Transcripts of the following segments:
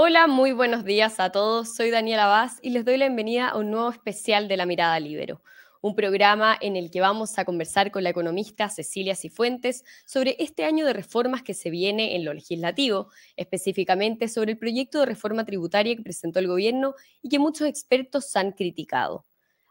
Hola, muy buenos días a todos. Soy Daniela Vaz y les doy la bienvenida a un nuevo especial de La Mirada Libero, un programa en el que vamos a conversar con la economista Cecilia Cifuentes sobre este año de reformas que se viene en lo legislativo, específicamente sobre el proyecto de reforma tributaria que presentó el gobierno y que muchos expertos han criticado.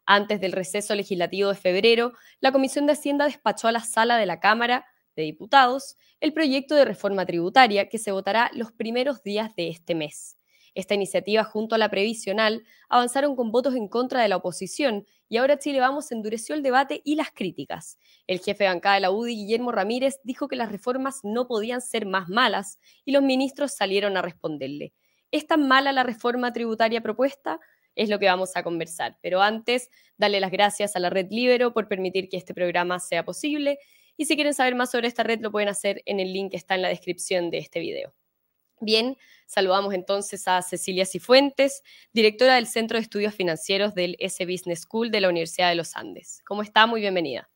Antes del receso legislativo de febrero, la Comisión de Hacienda despachó a la sala de la Cámara de Diputados el proyecto de reforma tributaria que se votará los primeros días de este mes. Esta iniciativa, junto a la previsional, avanzaron con votos en contra de la oposición y ahora Chile Vamos endureció el debate y las críticas. El jefe de bancada de la UDI, Guillermo Ramírez, dijo que las reformas no podían ser más malas y los ministros salieron a responderle. ¿Es tan mala la reforma tributaria propuesta? Es lo que vamos a conversar. Pero antes, darle las gracias a la Red Libero por permitir que este programa sea posible y si quieren saber más sobre esta red, lo pueden hacer en el link que está en la descripción de este video. Bien, saludamos entonces a Cecilia Cifuentes, directora del Centro de Estudios Financieros del S Business School de la Universidad de los Andes. ¿Cómo está? Muy bienvenida.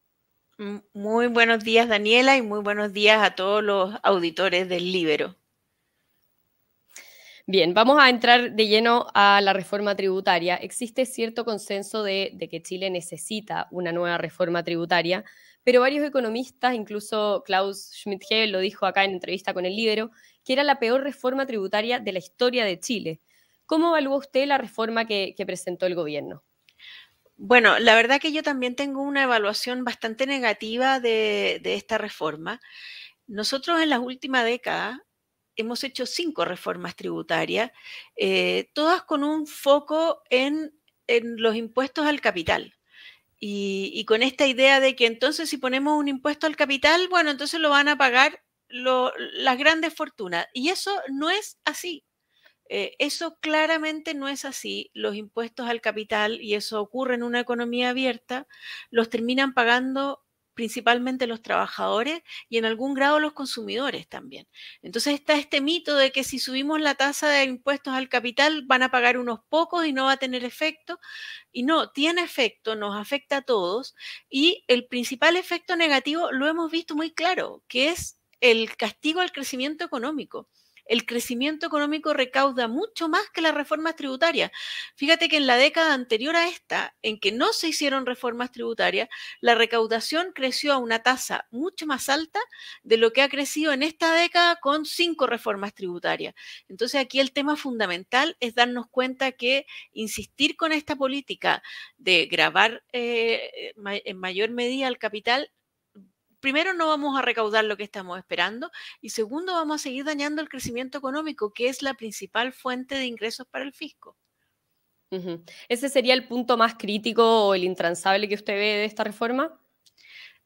Muy buenos días, Daniela, y muy buenos días a todos los auditores del Libero. Bien, vamos a entrar de lleno a la reforma tributaria. Existe cierto consenso de, de que Chile necesita una nueva reforma tributaria, pero varios economistas, incluso Klaus Schmidt-Hebel lo dijo acá en entrevista con el Libero, que era la peor reforma tributaria de la historia de Chile. ¿Cómo evalúa usted la reforma que, presentó el gobierno? Bueno, la verdad que yo también tengo una evaluación bastante negativa de, esta reforma. Nosotros en las últimas décadas hemos hecho cinco reformas tributarias, eh, todas con un foco en los impuestos al capital. Y, con esta idea de que entonces si ponemos un impuesto al capital, bueno, entonces lo van a pagar las grandes fortunas. Y eso no es así. Eh, eso claramente no es así. Los impuestos al capital, y eso ocurre en una economía abierta, los terminan pagando principalmente los trabajadores y en algún grado los consumidores también. Entonces está este mito de que si subimos la tasa de impuestos al capital van a pagar unos pocos y no va a tener efecto. Y no, tiene efecto, nos afecta a todos. Y el principal efecto negativo lo hemos visto muy claro, que es el castigo al crecimiento económico el crecimiento económico recauda mucho más que las reformas tributarias. Fíjate que en la década anterior a esta, en que no se hicieron reformas tributarias, la recaudación creció a una tasa mucho más alta de lo que ha crecido en esta década con cinco reformas tributarias. Entonces aquí el tema fundamental es darnos cuenta que insistir con esta política de grabar eh, en mayor medida el capital primero no vamos a recaudar lo que estamos esperando y segundo vamos a seguir dañando el crecimiento económico, que es la principal fuente de ingresos para el fisco. ¿Ese sería el punto más crítico o el intransable que usted ve de esta reforma?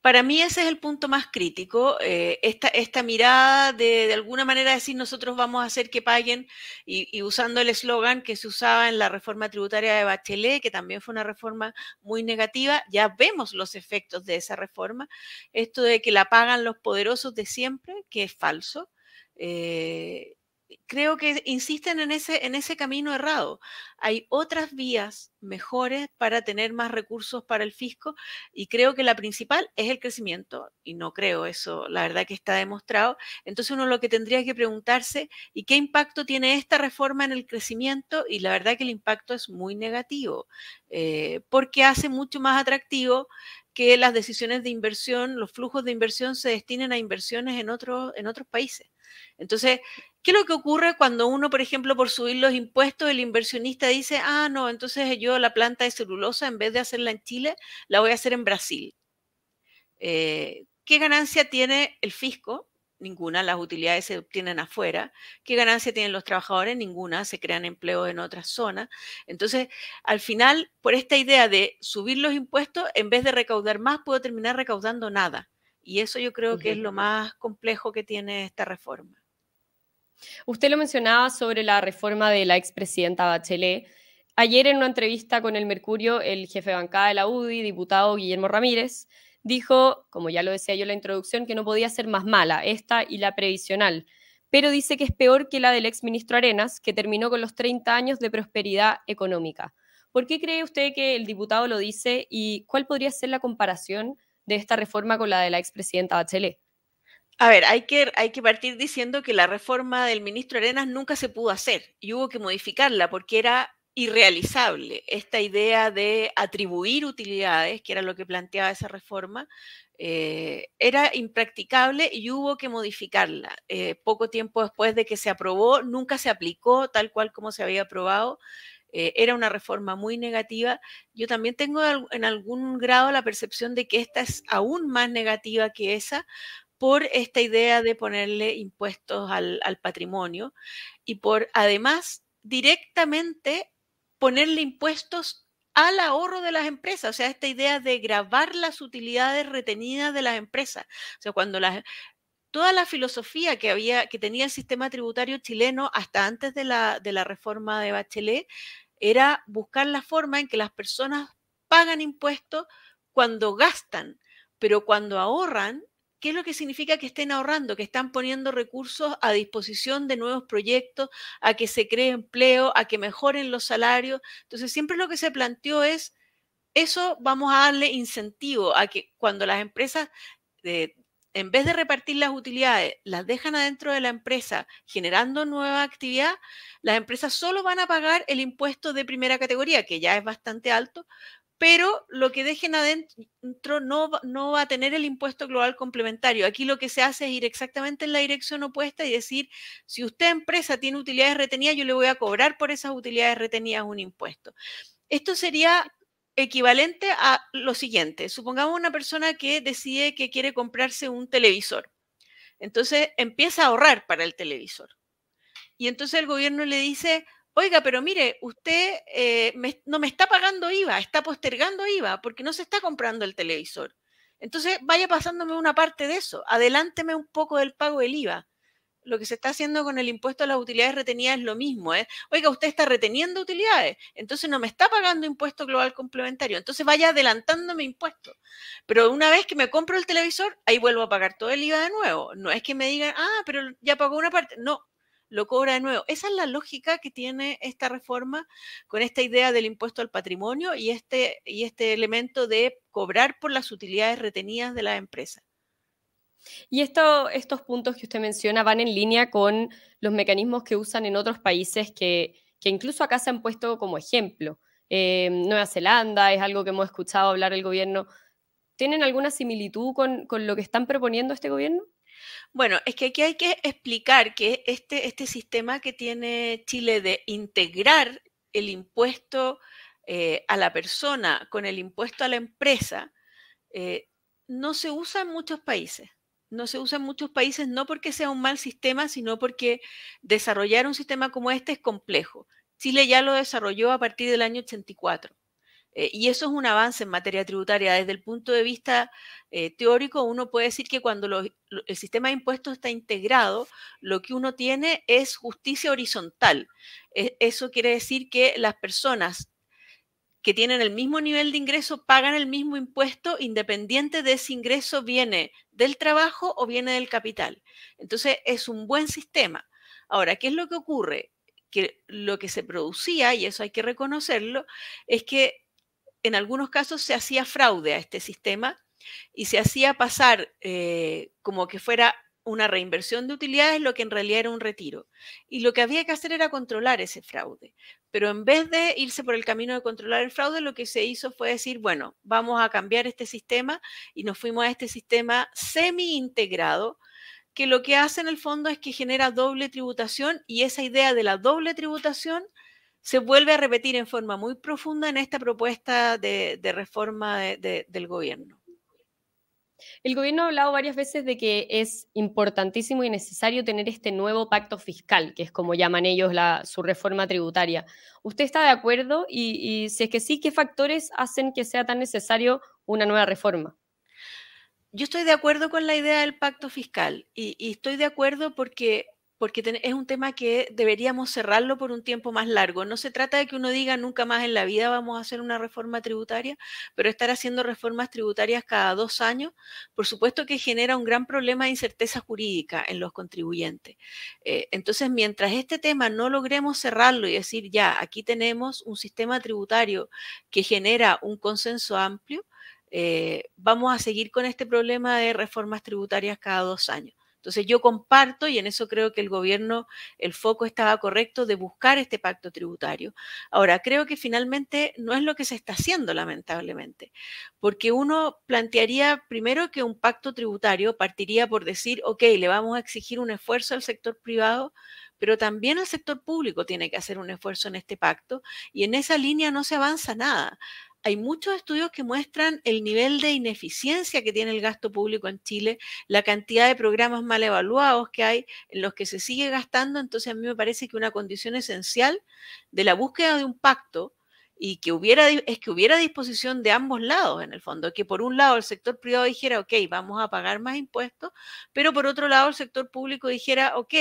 Para mí ese es el punto más crítico, eh, esta, mirada de de alguna manera decir nosotros vamos a hacer que paguen y, usando el eslogan que se usaba en la reforma tributaria de Bachelet, que también fue una reforma muy negativa, ya vemos los efectos de esa reforma, esto de que la pagan los poderosos de siempre, que es falso. Eh, creo que insisten en ese, en ese camino errado. Hay otras vías mejores para tener más recursos para el fisco y creo que la principal es el crecimiento y no creo eso, la verdad que está demostrado. Entonces uno lo que tendría que preguntarse, ¿y qué impacto tiene esta reforma en el crecimiento? Y la verdad que el impacto es muy negativo, eh, porque hace mucho más atractivo que las decisiones de inversión, los flujos de inversión se destinen a inversiones en, otros en otros países. Entonces, ¿qué es lo que ocurre cuando uno, por ejemplo, por subir los impuestos, el inversionista dice, ah, no, entonces yo la planta de celulosa, en vez de hacerla en Chile, la voy a hacer en Brasil? Eh, ¿Qué ganancia tiene el fisco? Ninguna, las utilidades se obtienen afuera. ¿Qué ganancia tienen los trabajadores? Ninguna, se crean empleos en otras zonas. Entonces, al final, por esta idea de subir los impuestos, en vez de recaudar más, puedo terminar recaudando nada. Y eso yo creo que es lo más complejo que tiene esta reforma. Usted lo mencionaba sobre la reforma de la expresidenta Bachelet. Ayer en una entrevista con el Mercurio, el jefe de bancada de la UDI, diputado Guillermo Ramírez, dijo, como ya lo decía yo en la introducción, que no podía ser más mala, esta y la previsional, pero dice que es peor que la del exministro Arenas, que terminó con los 30 años de prosperidad económica. ¿Por qué cree usted que el diputado lo dice y cuál podría ser la comparación de esta reforma con la de la expresidenta Bachelet? A ver, hay que, hay que partir diciendo que la reforma del ministro Arenas nunca se pudo hacer y hubo que modificarla porque era irrealizable esta idea de atribuir utilidades, que era lo que planteaba esa reforma, eh, era impracticable y hubo que modificarla. Eh, poco tiempo después de que se aprobó, nunca se aplicó tal cual como se había aprobado. Eh, era una reforma muy negativa. Yo también tengo en algún grado la percepción de que esta es aún más negativa que esa por esta idea de ponerle impuestos al, patrimonio y por además directamente ponerle impuestos al ahorro de las empresas, o sea, esta idea de grabar las utilidades retenidas de las empresas. O sea, cuando toda la filosofía que había, que tenía el sistema tributario chileno hasta antes de la, de la reforma de Bachelet, era buscar la forma en que las personas pagan impuestos cuando gastan, pero cuando ahorran ¿Qué es lo que significa que estén ahorrando? Que están poniendo recursos a disposición de nuevos proyectos, a que se cree empleo, a que mejoren los salarios. Entonces, siempre lo que se planteó es, eso vamos a darle incentivo a que cuando las empresas, en vez de repartir las utilidades, las dejan adentro de la empresa generando nueva actividad, las empresas solo van a pagar el impuesto de primera categoría, que ya es bastante alto, pero lo que dejen adentro no, no, va a tener el impuesto global complementario. Aquí lo que se hace es ir exactamente en la dirección opuesta y decir, si usted empresa tiene utilidades retenidas, yo le voy a cobrar por esas utilidades retenidas un impuesto. Esto sería equivalente a lo siguiente. Supongamos una persona que decide que quiere comprarse un televisor. Entonces empieza a ahorrar para el televisor. Y entonces el gobierno le dice, Oiga, pero mire, usted eh, no me está pagando IVA, está postergando IVA porque no se está comprando el televisor. Entonces, vaya pasándome una parte de eso, adelánteme un poco del pago del IVA. Lo que se está haciendo con el impuesto a las utilidades retenidas es lo mismo. ¿eh? Oiga, usted está reteniendo utilidades, entonces no me está pagando impuesto global complementario. Entonces vaya adelantándome impuestos. Pero una vez que me compro el televisor, ahí vuelvo a pagar todo el IVA de nuevo. No es que me digan, ah, pero ya pagó una parte. No, lo cobra de nuevo. Esa es la lógica que tiene esta reforma con esta idea del impuesto al patrimonio y este, y este elemento de cobrar por las utilidades retenidas de la empresa. Y esto, estos puntos que usted menciona van en línea con los mecanismos que usan en otros países que, incluso acá se han puesto como ejemplo. Eh, Nueva Zelanda es algo que hemos escuchado hablar el gobierno. ¿Tienen alguna similitud con, con lo que están proponiendo este gobierno? Bueno, es que aquí hay que explicar que este, este sistema que tiene Chile de integrar el impuesto eh, a la persona con el impuesto a la empresa, eh, no se usa en muchos países. No se usa en muchos países no porque sea un mal sistema, sino porque desarrollar un sistema como este es complejo. Chile ya lo desarrolló a partir del año 84. Eh, y eso es un avance en materia tributaria. Desde el punto de vista eh, teórico, uno puede decir que cuando el sistema de impuestos está integrado, lo que uno tiene es justicia horizontal. E, eso quiere decir que las personas que tienen el mismo nivel de ingreso pagan el mismo impuesto independiente de si ingreso viene del trabajo o viene del capital. Entonces, es un buen sistema. Ahora, ¿qué es lo que ocurre? Que lo que se producía, y eso hay que reconocerlo, es que en algunos casos se hacía fraude a este sistema y se hacía pasar eh, como que fuera una reinversión de utilidades, lo que en realidad era un retiro. Y lo que había que hacer era controlar ese fraude. Pero en vez de irse por el camino de controlar el fraude, lo que se hizo fue decir, bueno, vamos a cambiar este sistema y nos fuimos a este sistema semi-integrado, que lo que hace en el fondo es que genera doble tributación y esa idea de la doble tributación se vuelve a repetir en forma muy profunda en esta propuesta de, reforma del gobierno. El gobierno ha hablado varias veces de que es importantísimo y necesario tener este nuevo pacto fiscal, que es como llaman ellos su reforma tributaria. ¿Usted está de acuerdo? Y, si es que sí, ¿qué factores hacen que sea tan necesario una nueva reforma? Yo estoy de acuerdo con la idea del pacto fiscal y estoy de acuerdo porque porque es un tema que deberíamos cerrarlo por un tiempo más largo. No se trata de que uno diga nunca más en la vida vamos a hacer una reforma tributaria, pero estar haciendo reformas tributarias cada dos años, por supuesto que genera un gran problema de incerteza jurídica en los contribuyentes. Eh, entonces, mientras este tema no logremos cerrarlo y decir, ya, aquí tenemos un sistema tributario que genera un consenso amplio, eh, vamos a seguir con este problema de reformas tributarias cada dos años. Entonces yo comparto y en eso creo que el gobierno, el foco estaba correcto de buscar este pacto tributario. Ahora, creo que finalmente no es lo que se está haciendo, lamentablemente, porque uno plantearía primero que un pacto tributario partiría por decir, ok, le vamos a exigir un esfuerzo al sector privado pero también el sector público tiene que hacer un esfuerzo en este pacto y en esa línea no se avanza nada. Hay muchos estudios que muestran el nivel de ineficiencia que tiene el gasto público en Chile, la cantidad de programas mal evaluados que hay en los que se sigue gastando. Entonces a mí me parece que una condición esencial de la búsqueda de un pacto y que hubiera, es que hubiera disposición de ambos lados, en el fondo, que por un lado el sector privado dijera, ok, vamos a pagar más impuestos, pero por otro lado el sector público dijera, ok,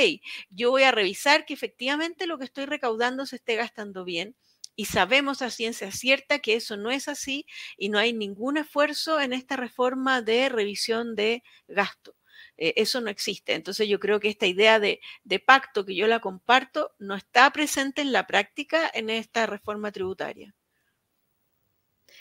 yo voy a revisar que efectivamente lo que estoy recaudando se esté gastando bien. Y sabemos a ciencia cierta que eso no es así y no hay ningún esfuerzo en esta reforma de revisión de gasto. Eh, eso no existe. Entonces yo creo que esta idea de, pacto que yo la comparto no está presente en la práctica en esta reforma tributaria.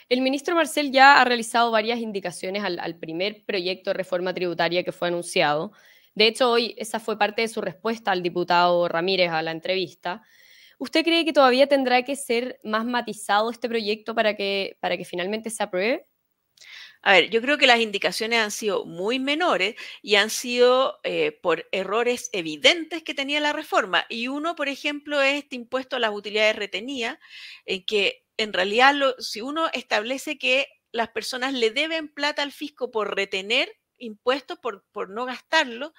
El ministro Marcel ya ha realizado varias indicaciones al, primer proyecto de reforma tributaria que fue anunciado. De hecho, hoy esa fue parte de su respuesta al diputado Ramírez a la entrevista. ¿Usted cree que todavía tendrá que ser más matizado este proyecto para que, para que finalmente se apruebe? A ver, yo creo que las indicaciones han sido muy menores y han sido eh, por errores evidentes que tenía la reforma. Y uno, por ejemplo, es este impuesto a las utilidades retenidas, en que en realidad si uno establece que las personas le deben plata al fisco por retener impuestos, por, por no gastarlo,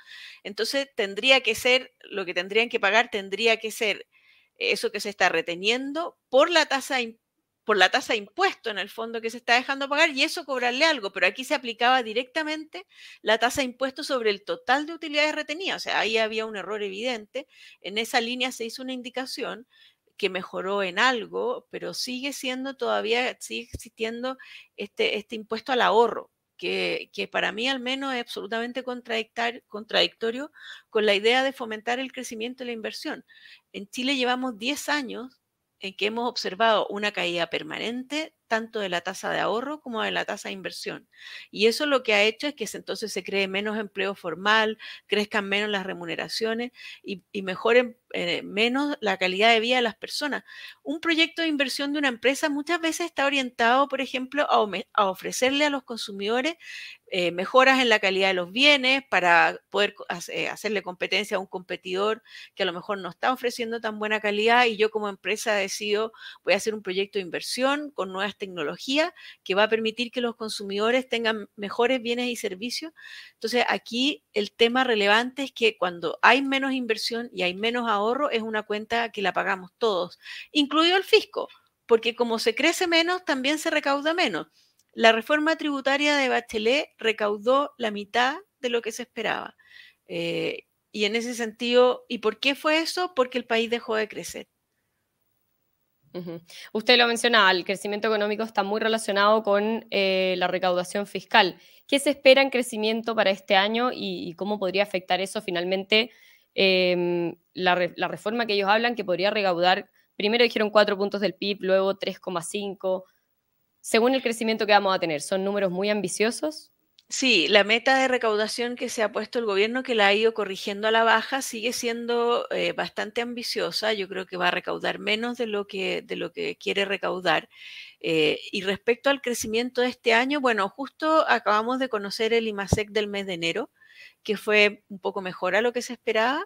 entonces tendría que ser, lo que tendrían que pagar tendría que ser eso que se está reteniendo por la tasa por la tasa de impuesto en el fondo que se está dejando pagar y eso cobrarle algo, pero aquí se aplicaba directamente la tasa de impuesto sobre el total de utilidades retenidas, o sea, ahí había un error evidente, en esa línea se hizo una indicación que mejoró en algo, pero sigue siendo todavía, sigue existiendo este, este impuesto al ahorro, que, para mí al menos es absolutamente contradictorio con la idea de fomentar el crecimiento y la inversión. En Chile llevamos 10 años en que hemos observado una caída permanente tanto de la tasa de ahorro como de la tasa de inversión. Y eso lo que ha hecho es que entonces se cree menos empleo formal, crezcan menos las remuneraciones y, y mejoren eh, menos la calidad de vida de las personas. Un proyecto de inversión de una empresa muchas veces está orientado, por ejemplo, a, ofrecerle a los consumidores eh, mejoras en la calidad de los bienes para poder eh, hacerle competencia a un competidor que a lo mejor no está ofreciendo tan buena calidad y yo como empresa decido voy a hacer un proyecto de inversión con nuevas tecnología que va a permitir que los consumidores tengan mejores bienes y servicios. Entonces, aquí el tema relevante es que cuando hay menos inversión y hay menos ahorro, es una cuenta que la pagamos todos, incluido el fisco, porque como se crece menos, también se recauda menos. La reforma tributaria de Bachelet recaudó la mitad de lo que se esperaba. Eh, y en ese sentido, ¿y por qué fue eso? Porque el país dejó de crecer. Usted lo mencionaba, el crecimiento económico está muy relacionado con eh, la recaudación fiscal. ¿Qué se espera en crecimiento para este año y, cómo podría afectar eso finalmente em, la, reforma que ellos hablan que podría recaudar, primero dijeron 4 puntos del PIB, luego 3,5, según el crecimiento que vamos a tener? ¿Son números muy ambiciosos? Sí, la meta de recaudación que se ha puesto el gobierno, que la ha ido corrigiendo a la baja, sigue siendo eh, bastante ambiciosa. Yo creo que va a recaudar menos de lo que, de lo que quiere recaudar. Eh, y respecto al crecimiento de este año, bueno, justo acabamos de conocer el IMASEC del mes de enero, que fue un poco mejor a lo que se esperaba.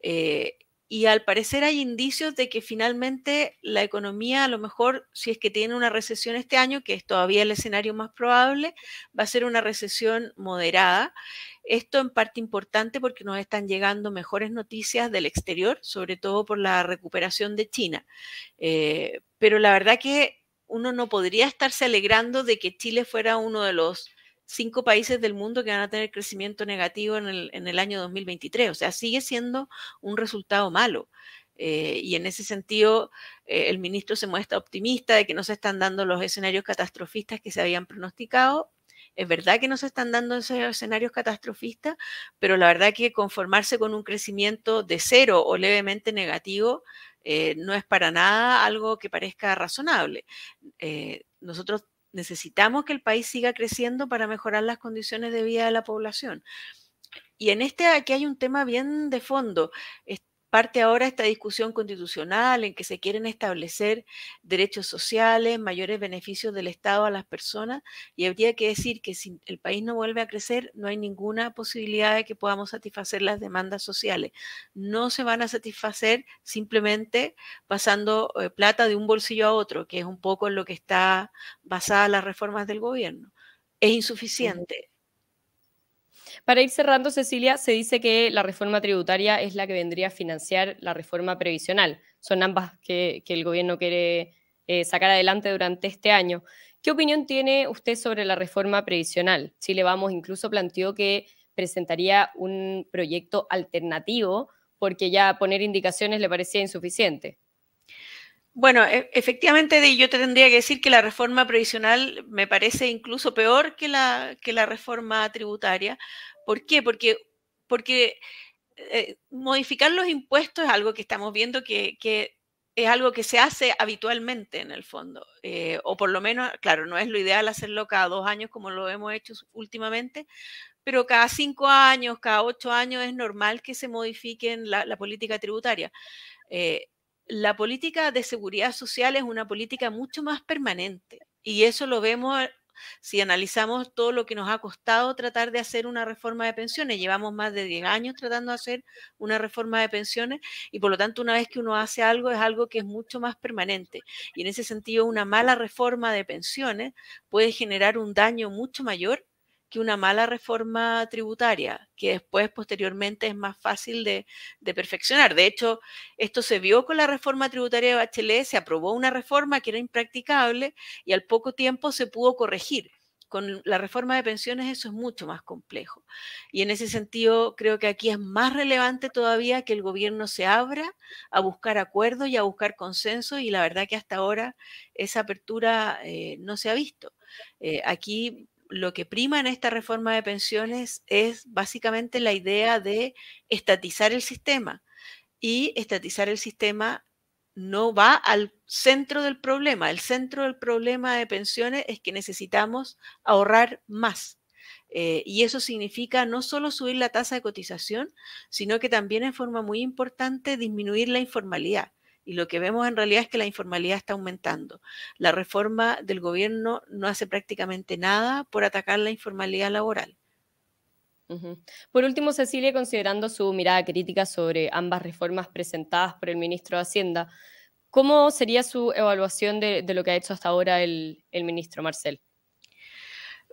Eh, y al parecer hay indicios de que finalmente la economía, a lo mejor, si es que tiene una recesión este año, que es todavía el escenario más probable, va a ser una recesión moderada. Esto en parte importante porque nos están llegando mejores noticias del exterior, sobre todo por la recuperación de China. Eh, pero la verdad que uno no podría estarse alegrando de que Chile fuera uno de los cinco países del mundo que van a tener crecimiento negativo en el, en el año 2023. O sea, sigue siendo un resultado malo. Eh, y en ese sentido, eh, el ministro se muestra optimista de que no se están dando los escenarios catastrofistas que se habían pronosticado. Es verdad que no se están dando esos escenarios catastrofistas, pero la verdad que conformarse con un crecimiento de cero o levemente negativo eh, no es para nada algo que parezca razonable. nosotros necesitamos que el país siga creciendo para mejorar las condiciones de vida de la población. Y en este aquí hay un tema bien de fondo parte ahora esta discusión constitucional en que se quieren establecer derechos sociales, mayores beneficios del Estado a las personas, y habría que decir que si el país no vuelve a crecer, no hay ninguna posibilidad de que podamos satisfacer las demandas sociales. No se van a satisfacer simplemente pasando eh, plata de un bolsillo a otro, que es un poco en lo que está basada las reformas del gobierno. Es insuficiente. Para ir cerrando, Cecilia, se dice que la reforma tributaria es la que vendría a financiar la reforma previsional. Son ambas que, el gobierno quiere eh, sacar adelante durante este año. ¿Qué opinión tiene usted sobre la reforma previsional? Chile Vamos incluso planteó que presentaría un proyecto alternativo porque ya poner indicaciones le parecía insuficiente. Bueno, e, efectivamente yo te tendría que decir que la reforma previsional me parece incluso peor que la, que la reforma tributaria. ¿Por qué? Porque, porque eh, modificar los impuestos es algo que estamos viendo que, es algo que se hace habitualmente en el fondo. Eh, o por lo menos, claro, no es lo ideal hacerlo cada dos años como lo hemos hecho últimamente, pero cada cinco años, cada ocho años es normal que se modifiquen la, la política tributaria. Eh, la política de seguridad social es una política mucho más permanente y eso lo vemos si analizamos todo lo que nos ha costado tratar de hacer una reforma de pensiones. Llevamos más de 10 años tratando de hacer una reforma de pensiones y por lo tanto una vez que uno hace algo es algo que es mucho más permanente. Y en ese sentido una mala reforma de pensiones puede generar un daño mucho mayor una mala reforma tributaria, que después, posteriormente, es más fácil de, perfeccionar. De hecho, esto se vio con la reforma tributaria de Bachelet, se aprobó una reforma que era impracticable y al poco tiempo se pudo corregir. Con la reforma de pensiones eso es mucho más complejo. Y en ese sentido creo que aquí es más relevante todavía que el gobierno se abra a buscar acuerdos y a buscar consenso y la verdad que hasta ahora esa apertura eh, no se ha visto. Eh, aquí lo que prima en esta reforma de pensiones es básicamente la idea de estatizar el sistema. Y estatizar el sistema no va al centro del problema. El centro del problema de pensiones es que necesitamos ahorrar más. Eh, y eso significa no solo subir la tasa de cotización, sino que también en forma muy importante disminuir la informalidad. Y lo que vemos en realidad es que la informalidad está aumentando. La reforma del gobierno no hace prácticamente nada por atacar la informalidad laboral. Por último, Cecilia, considerando su mirada crítica sobre ambas reformas presentadas por el ministro de Hacienda, ¿cómo sería su evaluación de, lo que ha hecho hasta ahora el, ministro Marcel?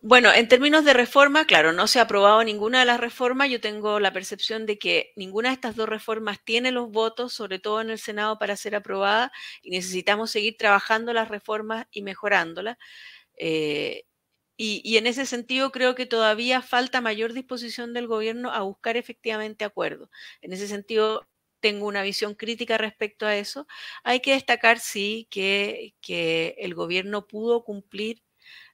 Bueno, en términos de reforma, claro, no se ha aprobado ninguna de las reformas. Yo tengo la percepción de que ninguna de estas dos reformas tiene los votos, sobre todo en el Senado, para ser aprobada y necesitamos seguir trabajando las reformas y mejorándolas. Eh, y, en ese sentido creo que todavía falta mayor disposición del gobierno a buscar efectivamente acuerdos. En ese sentido, tengo una visión crítica respecto a eso. Hay que destacar, sí, que, que el gobierno pudo cumplir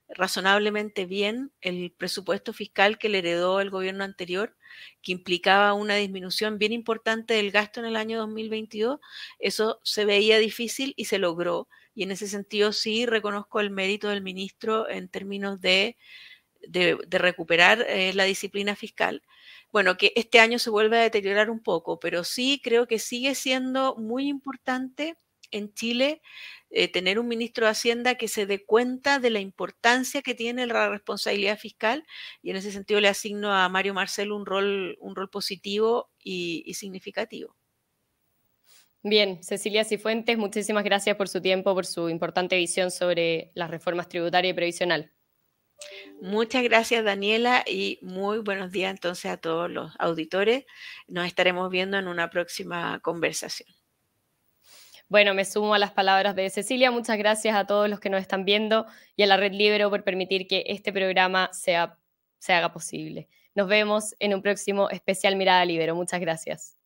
razonablemente bien el presupuesto fiscal que le heredó el gobierno anterior, que implicaba una disminución bien importante del gasto en el año 2022. Eso se veía difícil y se logró. Y en ese sentido sí reconozco el mérito del ministro en términos de, de, recuperar eh, la disciplina fiscal. Bueno, que este año se vuelve a deteriorar un poco, pero sí creo que sigue siendo muy importante en Chile eh, tener un ministro de Hacienda que se dé cuenta de la importancia que tiene la responsabilidad fiscal y en ese sentido le asigno a Mario Marcelo un rol, un rol positivo y, y significativo. Bien, Cecilia Cifuentes, muchísimas gracias por su tiempo, por su importante visión sobre las reformas tributarias y previsional. Muchas gracias, Daniela, y muy buenos días entonces a todos los auditores. Nos estaremos viendo en una próxima conversación. Bueno, me sumo a las palabras de Cecilia. Muchas gracias a todos los que nos están viendo y a la Red Libero por permitir que este programa sea, se haga posible. Nos vemos en un próximo especial Mirada Libero. Muchas gracias.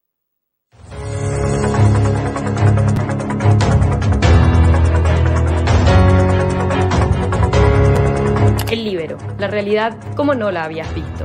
El Libero, la realidad como no la habías visto.